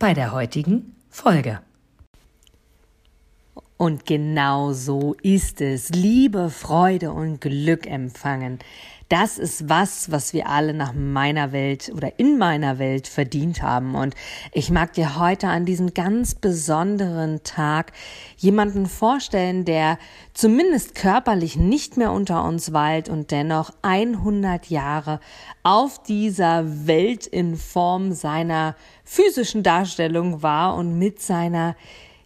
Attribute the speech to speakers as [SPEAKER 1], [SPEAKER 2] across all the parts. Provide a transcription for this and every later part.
[SPEAKER 1] bei der heutigen Folge.
[SPEAKER 2] Und genau so ist es. Liebe, Freude und Glück empfangen. Das ist was, was wir alle nach meiner Welt oder in meiner Welt verdient haben. Und ich mag dir heute an diesem ganz besonderen Tag jemanden vorstellen, der zumindest körperlich nicht mehr unter uns weilt und dennoch 100 Jahre auf dieser Welt in Form seiner physischen Darstellung war und mit seiner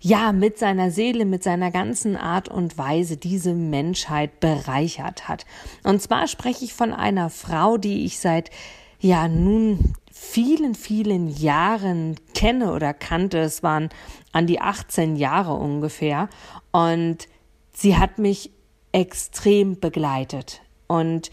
[SPEAKER 2] ja, mit seiner Seele, mit seiner ganzen Art und Weise diese Menschheit bereichert hat. Und zwar spreche ich von einer Frau, die ich seit, ja, nun vielen, vielen Jahren kenne oder kannte. Es waren an die 18 Jahre ungefähr. Und sie hat mich extrem begleitet. Und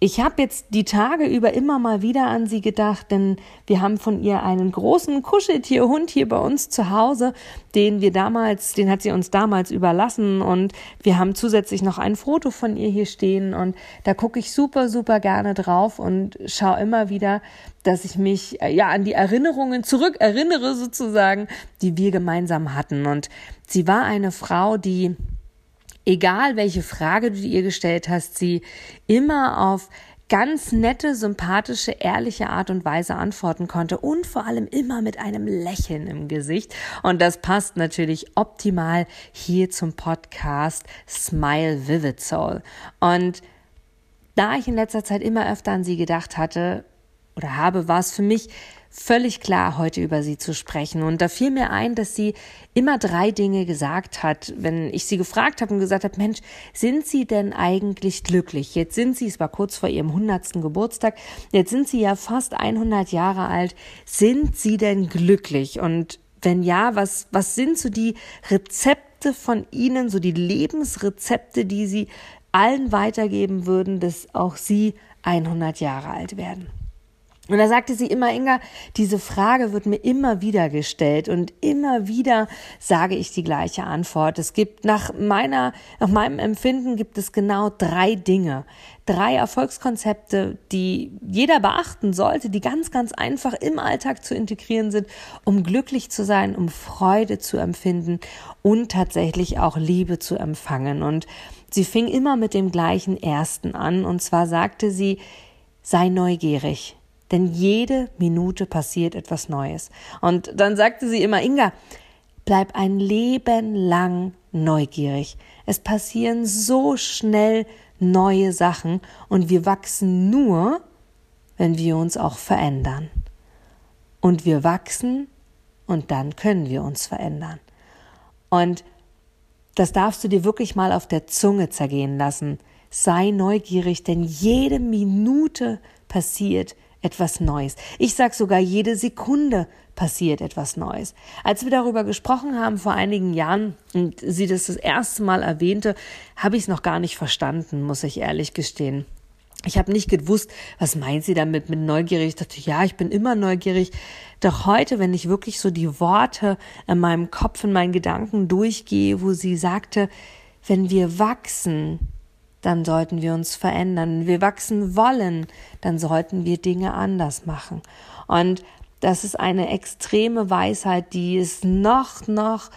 [SPEAKER 2] ich habe jetzt die Tage über immer mal wieder an sie gedacht, denn wir haben von ihr einen großen Kuscheltierhund hier bei uns zu Hause, den wir damals, den hat sie uns damals überlassen und wir haben zusätzlich noch ein Foto von ihr hier stehen und da gucke ich super, super gerne drauf und schaue immer wieder, dass ich mich äh, ja an die Erinnerungen zurück erinnere sozusagen, die wir gemeinsam hatten. Und sie war eine Frau, die egal welche Frage du ihr gestellt hast, sie immer auf ganz nette, sympathische, ehrliche Art und Weise antworten konnte und vor allem immer mit einem Lächeln im Gesicht. Und das passt natürlich optimal hier zum Podcast Smile Vivid Soul. Und da ich in letzter Zeit immer öfter an sie gedacht hatte oder habe, war es für mich völlig klar, heute über sie zu sprechen. Und da fiel mir ein, dass sie immer drei Dinge gesagt hat, wenn ich sie gefragt habe und gesagt habe, Mensch, sind Sie denn eigentlich glücklich? Jetzt sind Sie, es war kurz vor Ihrem hundertsten Geburtstag, jetzt sind Sie ja fast 100 Jahre alt. Sind Sie denn glücklich? Und wenn ja, was, was sind so die Rezepte von Ihnen, so die Lebensrezepte, die Sie allen weitergeben würden, dass auch Sie 100 Jahre alt werden? Und da sagte sie immer, Inga, diese Frage wird mir immer wieder gestellt und immer wieder sage ich die gleiche Antwort. Es gibt nach meiner, nach meinem Empfinden gibt es genau drei Dinge, drei Erfolgskonzepte, die jeder beachten sollte, die ganz, ganz einfach im Alltag zu integrieren sind, um glücklich zu sein, um Freude zu empfinden und tatsächlich auch Liebe zu empfangen. Und sie fing immer mit dem gleichen ersten an und zwar sagte sie, sei neugierig denn jede Minute passiert etwas Neues. Und dann sagte sie immer, Inga, bleib ein Leben lang neugierig. Es passieren so schnell neue Sachen und wir wachsen nur, wenn wir uns auch verändern. Und wir wachsen und dann können wir uns verändern. Und das darfst du dir wirklich mal auf der Zunge zergehen lassen. Sei neugierig, denn jede Minute passiert etwas Neues. Ich sag sogar, jede Sekunde passiert etwas Neues. Als wir darüber gesprochen haben vor einigen Jahren und sie das das erste Mal erwähnte, habe ich es noch gar nicht verstanden, muss ich ehrlich gestehen. Ich habe nicht gewusst, was meint sie damit mit neugierig. Ich dachte, ja, ich bin immer neugierig. Doch heute, wenn ich wirklich so die Worte in meinem Kopf, in meinen Gedanken durchgehe, wo sie sagte, wenn wir wachsen, dann sollten wir uns verändern. Wenn wir wachsen wollen, dann sollten wir Dinge anders machen. Und das ist eine extreme Weisheit, die es noch, noch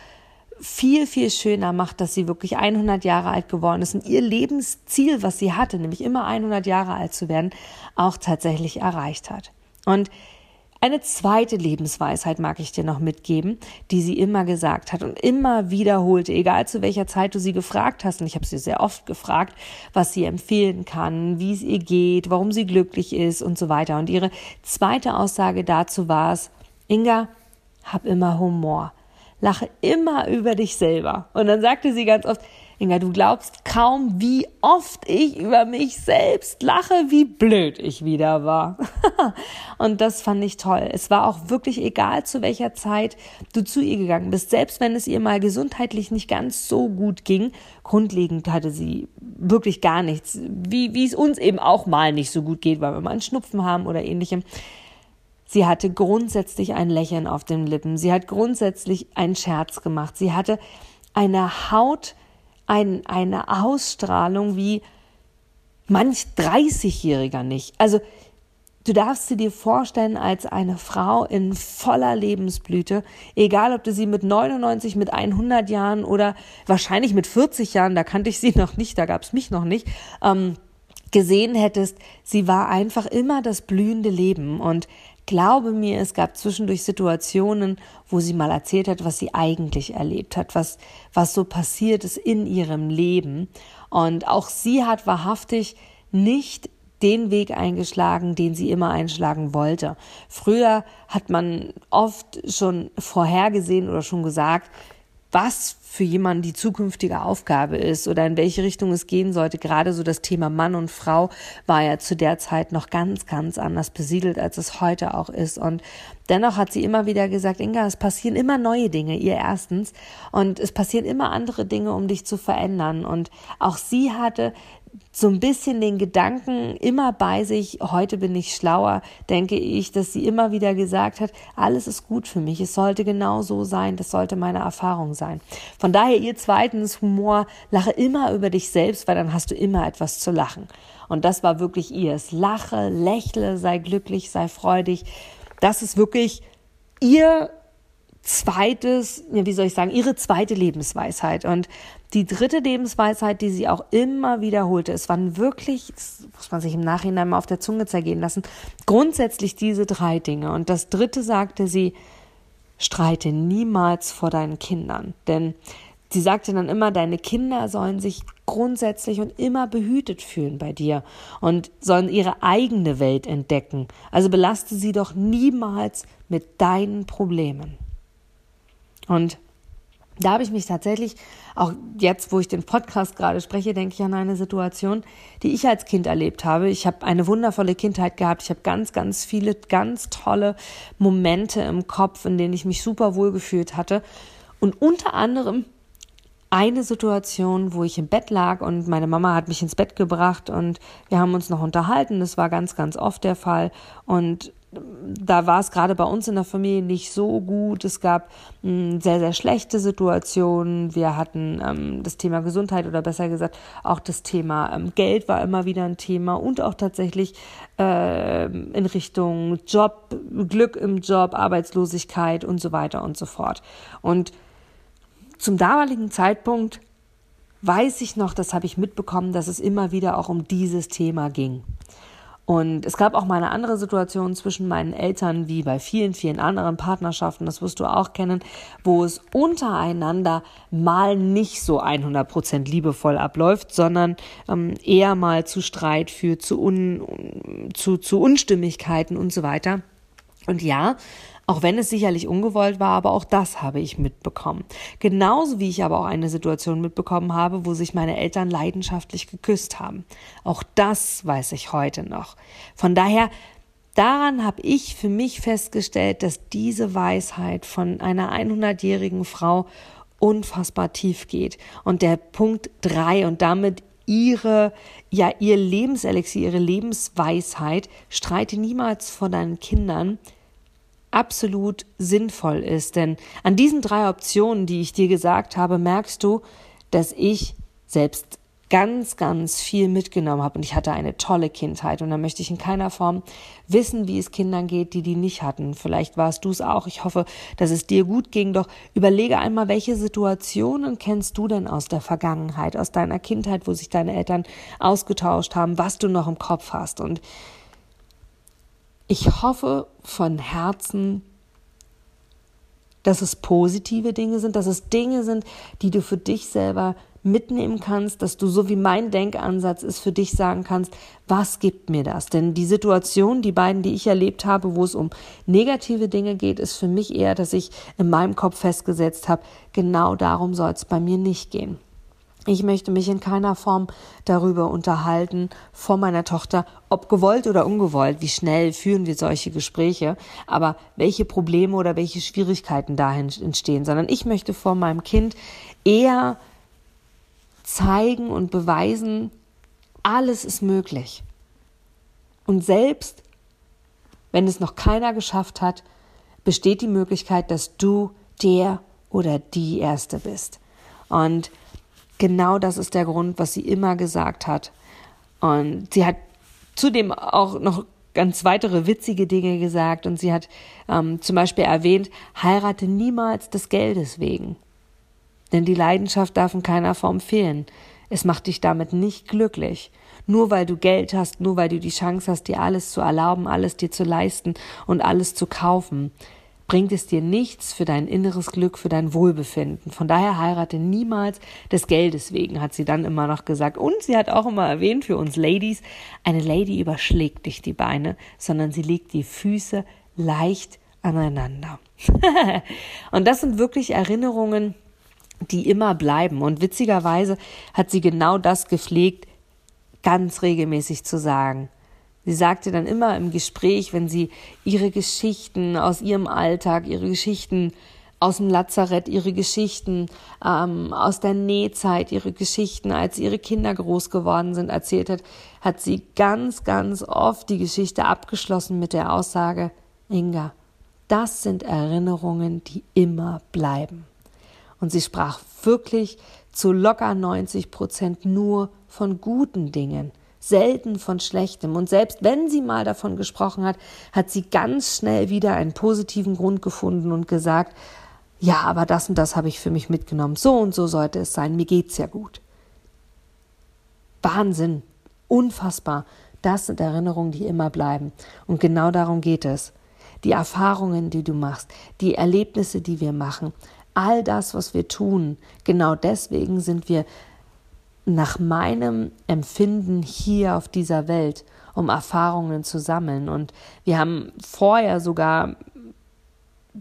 [SPEAKER 2] viel, viel schöner macht, dass sie wirklich 100 Jahre alt geworden ist und ihr Lebensziel, was sie hatte, nämlich immer 100 Jahre alt zu werden, auch tatsächlich erreicht hat. Und eine zweite Lebensweisheit mag ich dir noch mitgeben, die sie immer gesagt hat und immer wiederholte, egal zu welcher Zeit du sie gefragt hast. Und ich habe sie sehr oft gefragt, was sie empfehlen kann, wie es ihr geht, warum sie glücklich ist und so weiter. Und ihre zweite Aussage dazu war es, Inga, hab immer Humor. Lache immer über dich selber. Und dann sagte sie ganz oft, Inga, du glaubst kaum, wie oft ich über mich selbst lache, wie blöd ich wieder war. und das fand ich toll. Es war auch wirklich egal, zu welcher Zeit du zu ihr gegangen bist. Selbst wenn es ihr mal gesundheitlich nicht ganz so gut ging, grundlegend hatte sie wirklich gar nichts. Wie, wie es uns eben auch mal nicht so gut geht, weil wir mal einen Schnupfen haben oder ähnlichem. Sie hatte grundsätzlich ein Lächeln auf den Lippen. Sie hat grundsätzlich einen Scherz gemacht. Sie hatte eine Haut, ein, eine Ausstrahlung wie manch 30-Jähriger nicht. Also du darfst sie dir vorstellen als eine Frau in voller Lebensblüte, egal ob du sie mit 99, mit 100 Jahren oder wahrscheinlich mit 40 Jahren, da kannte ich sie noch nicht, da gab es mich noch nicht, ähm, gesehen hättest, sie war einfach immer das blühende Leben und glaube mir, es gab zwischendurch Situationen, wo sie mal erzählt hat, was sie eigentlich erlebt hat, was, was so passiert ist in ihrem Leben. Und auch sie hat wahrhaftig nicht den Weg eingeschlagen, den sie immer einschlagen wollte. Früher hat man oft schon vorhergesehen oder schon gesagt, was für jemanden die zukünftige Aufgabe ist oder in welche Richtung es gehen sollte. Gerade so das Thema Mann und Frau war ja zu der Zeit noch ganz, ganz anders besiedelt, als es heute auch ist. Und dennoch hat sie immer wieder gesagt, Inga, es passieren immer neue Dinge, ihr erstens. Und es passieren immer andere Dinge, um dich zu verändern. Und auch sie hatte so ein bisschen den Gedanken immer bei sich, heute bin ich schlauer, denke ich, dass sie immer wieder gesagt hat, alles ist gut für mich, es sollte genau so sein, das sollte meine Erfahrung sein. Von daher ihr zweitens Humor, lache immer über dich selbst, weil dann hast du immer etwas zu lachen. Und das war wirklich ihrs. Lache, lächle, sei glücklich, sei freudig. Das ist wirklich ihr zweites, wie soll ich sagen, ihre zweite Lebensweisheit. Und die dritte Lebensweisheit, die sie auch immer wiederholte, es waren wirklich, das muss man sich im Nachhinein mal auf der Zunge zergehen lassen, grundsätzlich diese drei Dinge. Und das dritte sagte sie, streite niemals vor deinen Kindern. Denn sie sagte dann immer, deine Kinder sollen sich grundsätzlich und immer behütet fühlen bei dir und sollen ihre eigene Welt entdecken. Also belaste sie doch niemals mit deinen Problemen. Und da habe ich mich tatsächlich, auch jetzt, wo ich den Podcast gerade spreche, denke ich an eine Situation, die ich als Kind erlebt habe. Ich habe eine wundervolle Kindheit gehabt. Ich habe ganz, ganz viele, ganz tolle Momente im Kopf, in denen ich mich super wohl gefühlt hatte. Und unter anderem eine Situation, wo ich im Bett lag und meine Mama hat mich ins Bett gebracht und wir haben uns noch unterhalten. Das war ganz, ganz oft der Fall. Und da war es gerade bei uns in der Familie nicht so gut. Es gab mh, hm, sehr, sehr schlechte Situationen. Wir hatten ähm, das Thema Gesundheit oder besser gesagt auch das Thema ähm, Geld war immer wieder ein Thema und auch tatsächlich äh, in Richtung Job, Glück im Job, Arbeitslosigkeit und so weiter und so fort. Und zum damaligen Zeitpunkt weiß ich noch, das habe ich mitbekommen, dass es immer wieder auch um dieses Thema ging. Und es gab auch mal eine andere Situation zwischen meinen Eltern, wie bei vielen, vielen anderen Partnerschaften, das wirst du auch kennen, wo es untereinander mal nicht so 100 Prozent liebevoll abläuft, sondern ähm, eher mal zu Streit führt, zu, Un, zu, zu Unstimmigkeiten und so weiter. Und ja, auch wenn es sicherlich ungewollt war, aber auch das habe ich mitbekommen. Genauso wie ich aber auch eine Situation mitbekommen habe, wo sich meine Eltern leidenschaftlich geküsst haben. Auch das weiß ich heute noch. Von daher, daran habe ich für mich festgestellt, dass diese Weisheit von einer 100-jährigen Frau unfassbar tief geht. Und der Punkt drei und damit ihre, ja, ihr Lebenselixier, ihre Lebensweisheit, streite niemals vor deinen Kindern, absolut sinnvoll ist. Denn an diesen drei Optionen, die ich dir gesagt habe, merkst du, dass ich selbst ganz, ganz viel mitgenommen habe und ich hatte eine tolle Kindheit und da möchte ich in keiner Form wissen, wie es Kindern geht, die die nicht hatten. Vielleicht warst du es auch. Ich hoffe, dass es dir gut ging. Doch überlege einmal, welche Situationen kennst du denn aus der Vergangenheit, aus deiner Kindheit, wo sich deine Eltern ausgetauscht haben, was du noch im Kopf hast und ich hoffe von Herzen, dass es positive Dinge sind, dass es Dinge sind, die du für dich selber mitnehmen kannst, dass du so wie mein Denkansatz ist, für dich sagen kannst, was gibt mir das? Denn die Situation, die beiden, die ich erlebt habe, wo es um negative Dinge geht, ist für mich eher, dass ich in meinem Kopf festgesetzt habe, genau darum soll es bei mir nicht gehen. Ich möchte mich in keiner Form darüber unterhalten vor meiner Tochter, ob gewollt oder ungewollt, wie schnell führen wir solche Gespräche, aber welche Probleme oder welche Schwierigkeiten dahin entstehen, sondern ich möchte vor meinem Kind eher zeigen und beweisen, alles ist möglich. Und selbst wenn es noch keiner geschafft hat, besteht die Möglichkeit, dass du der oder die Erste bist. Und genau das ist der Grund, was sie immer gesagt hat. Und sie hat zudem auch noch ganz weitere witzige Dinge gesagt und sie hat ähm, zum Beispiel erwähnt, heirate niemals des Geldes wegen. Denn die Leidenschaft darf in keiner Form fehlen. Es macht dich damit nicht glücklich. Nur weil du Geld hast, nur weil du die Chance hast, dir alles zu erlauben, alles dir zu leisten und alles zu kaufen, bringt es dir nichts für dein inneres Glück, für dein Wohlbefinden. Von daher heirate niemals des Geldes wegen, hat sie dann immer noch gesagt. Und sie hat auch immer erwähnt für uns Ladies, eine Lady überschlägt dich die Beine, sondern sie legt die Füße leicht aneinander. und das sind wirklich Erinnerungen, die immer bleiben. Und witzigerweise hat sie genau das gepflegt, ganz regelmäßig zu sagen. Sie sagte dann immer im Gespräch, wenn sie ihre Geschichten aus ihrem Alltag, ihre Geschichten aus dem Lazarett, ihre Geschichten ähm, aus der Nähzeit, ihre Geschichten, als ihre Kinder groß geworden sind, erzählt hat, hat sie ganz, ganz oft die Geschichte abgeschlossen mit der Aussage, Inga, das sind Erinnerungen, die immer bleiben. Und sie sprach wirklich zu locker 90 Prozent nur von guten Dingen, selten von schlechtem. Und selbst wenn sie mal davon gesprochen hat, hat sie ganz schnell wieder einen positiven Grund gefunden und gesagt, ja, aber das und das habe ich für mich mitgenommen. So und so sollte es sein. Mir geht's ja gut. Wahnsinn. Unfassbar. Das sind Erinnerungen, die immer bleiben. Und genau darum geht es. Die Erfahrungen, die du machst, die Erlebnisse, die wir machen, all das, was wir tun, genau deswegen sind wir nach meinem Empfinden hier auf dieser Welt, um Erfahrungen zu sammeln. Und wir haben vorher sogar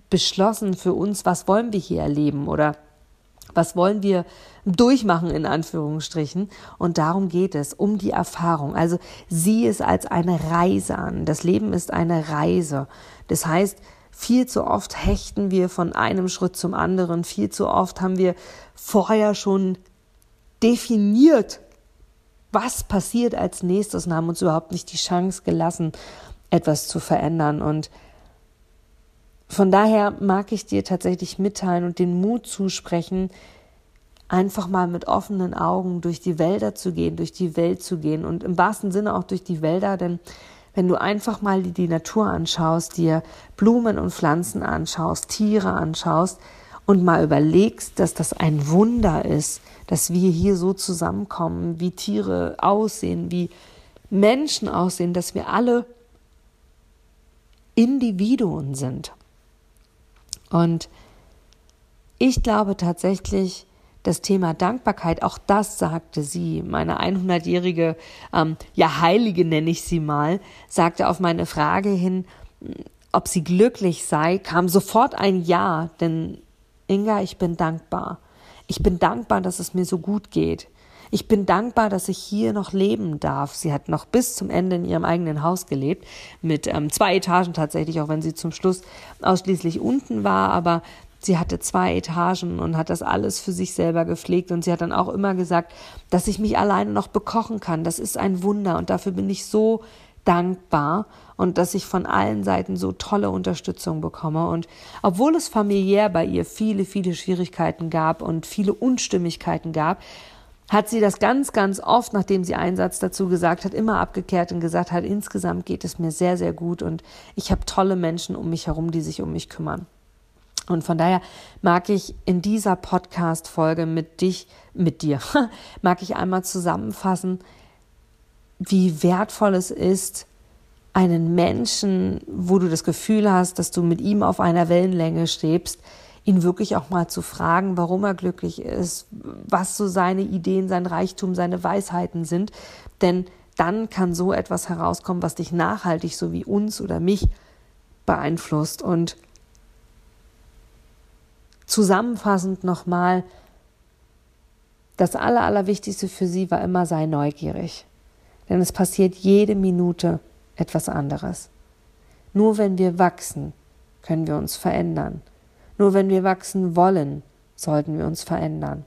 [SPEAKER 2] beschlossen für uns, was wollen wir hier erleben oder was wollen wir durchmachen in Anführungsstrichen? Und darum geht es, um die Erfahrung. Also sieh es als eine Reise an. Das Leben ist eine Reise. Das heißt, viel zu oft hechten wir von einem Schritt zum anderen. Viel zu oft haben wir vorher schon definiert, was passiert als nächstes und haben uns überhaupt nicht die Chance gelassen, etwas zu verändern. Und von daher mag ich dir tatsächlich mitteilen und den Mut zusprechen, einfach mal mit offenen Augen durch die Wälder zu gehen, durch die Welt zu gehen und im wahrsten Sinne auch durch die Wälder, denn wenn du einfach mal die Natur anschaust, dir Blumen und Pflanzen anschaust, Tiere anschaust und mal überlegst, dass das ein Wunder ist, dass wir hier so zusammenkommen, wie Tiere aussehen, wie Menschen aussehen, dass wir alle Individuen sind. Und ich glaube tatsächlich, das Thema Dankbarkeit, auch das sagte sie, meine 100-jährige, ähm, ja Heilige nenne ich sie mal, sagte auf meine Frage hin, ob sie glücklich sei, kam sofort ein Ja, denn Inga, ich bin dankbar. Ich bin dankbar, dass es mir so gut geht. Ich bin dankbar, dass ich hier noch leben darf. Sie hat noch bis zum Ende in ihrem eigenen Haus gelebt, mit ähm, zwei Etagen tatsächlich, auch wenn sie zum Schluss ausschließlich unten war, aber Sie hatte zwei Etagen und hat das alles für sich selber gepflegt. Und sie hat dann auch immer gesagt, dass ich mich alleine noch bekochen kann. Das ist ein Wunder. Und dafür bin ich so dankbar und dass ich von allen Seiten so tolle Unterstützung bekomme. Und obwohl es familiär bei ihr viele, viele Schwierigkeiten gab und viele Unstimmigkeiten gab, hat sie das ganz, ganz oft, nachdem sie einen Satz dazu gesagt hat, immer abgekehrt und gesagt hat, insgesamt geht es mir sehr, sehr gut und ich habe tolle Menschen um mich herum, die sich um mich kümmern. Und von daher mag ich in dieser Podcast-Folge mit dich, mit dir, mag ich einmal zusammenfassen, wie wertvoll es ist, einen Menschen, wo du das Gefühl hast, dass du mit ihm auf einer Wellenlänge strebst, ihn wirklich auch mal zu fragen, warum er glücklich ist, was so seine Ideen, sein Reichtum, seine Weisheiten sind. Denn dann kann so etwas herauskommen, was dich nachhaltig, so wie uns oder mich, beeinflusst. Und Zusammenfassend nochmal, das Aller, Allerwichtigste für sie war immer, sei neugierig. Denn es passiert jede Minute etwas anderes. Nur wenn wir wachsen, können wir uns verändern. Nur wenn wir wachsen wollen, sollten wir uns verändern.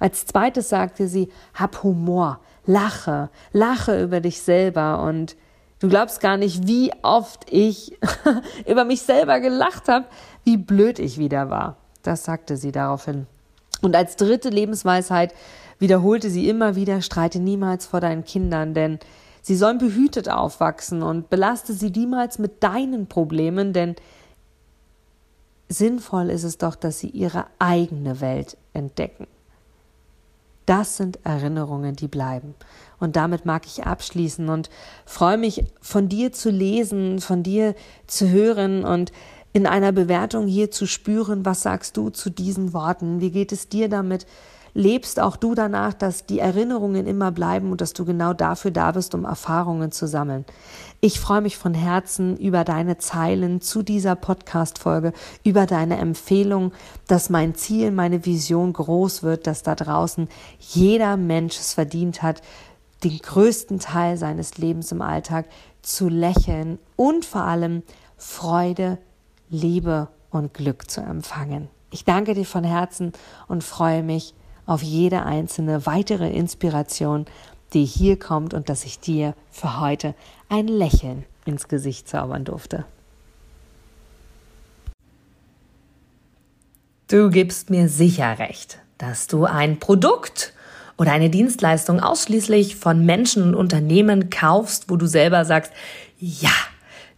[SPEAKER 2] Als zweites sagte sie, hab Humor, lache, lache über dich selber und du glaubst gar nicht, wie oft ich über mich selber gelacht habe, wie blöd ich wieder war. Das sagte sie daraufhin. Und als dritte Lebensweisheit wiederholte sie immer wieder, streite niemals vor deinen Kindern, denn sie sollen behütet aufwachsen und belaste sie niemals mit deinen Problemen, denn sinnvoll ist es doch, dass sie ihre eigene Welt entdecken. Das sind Erinnerungen, die bleiben. Und damit mag ich abschließen und freue mich, von dir zu lesen, von dir zu hören und in einer Bewertung hier zu spüren, was sagst du zu diesen Worten? Wie geht es dir damit? lebst auch du danach, dass die Erinnerungen immer bleiben und dass du genau dafür da bist, um Erfahrungen zu sammeln. Ich freue mich von Herzen über deine Zeilen zu dieser Podcast-Folge, über deine Empfehlung, dass mein Ziel, meine Vision groß wird, dass da draußen jeder Mensch es verdient hat, den größten Teil seines Lebens im Alltag zu lächeln und vor allem Freude, Liebe und Glück zu empfangen. Ich danke dir von Herzen und freue mich auf jede einzelne weitere Inspiration, die hier kommt und dass ich dir für heute ein Lächeln ins Gesicht zaubern durfte.
[SPEAKER 1] Du gibst mir sicher recht, dass du ein Produkt oder eine Dienstleistung ausschließlich von Menschen und Unternehmen kaufst, wo du selber sagst, ja,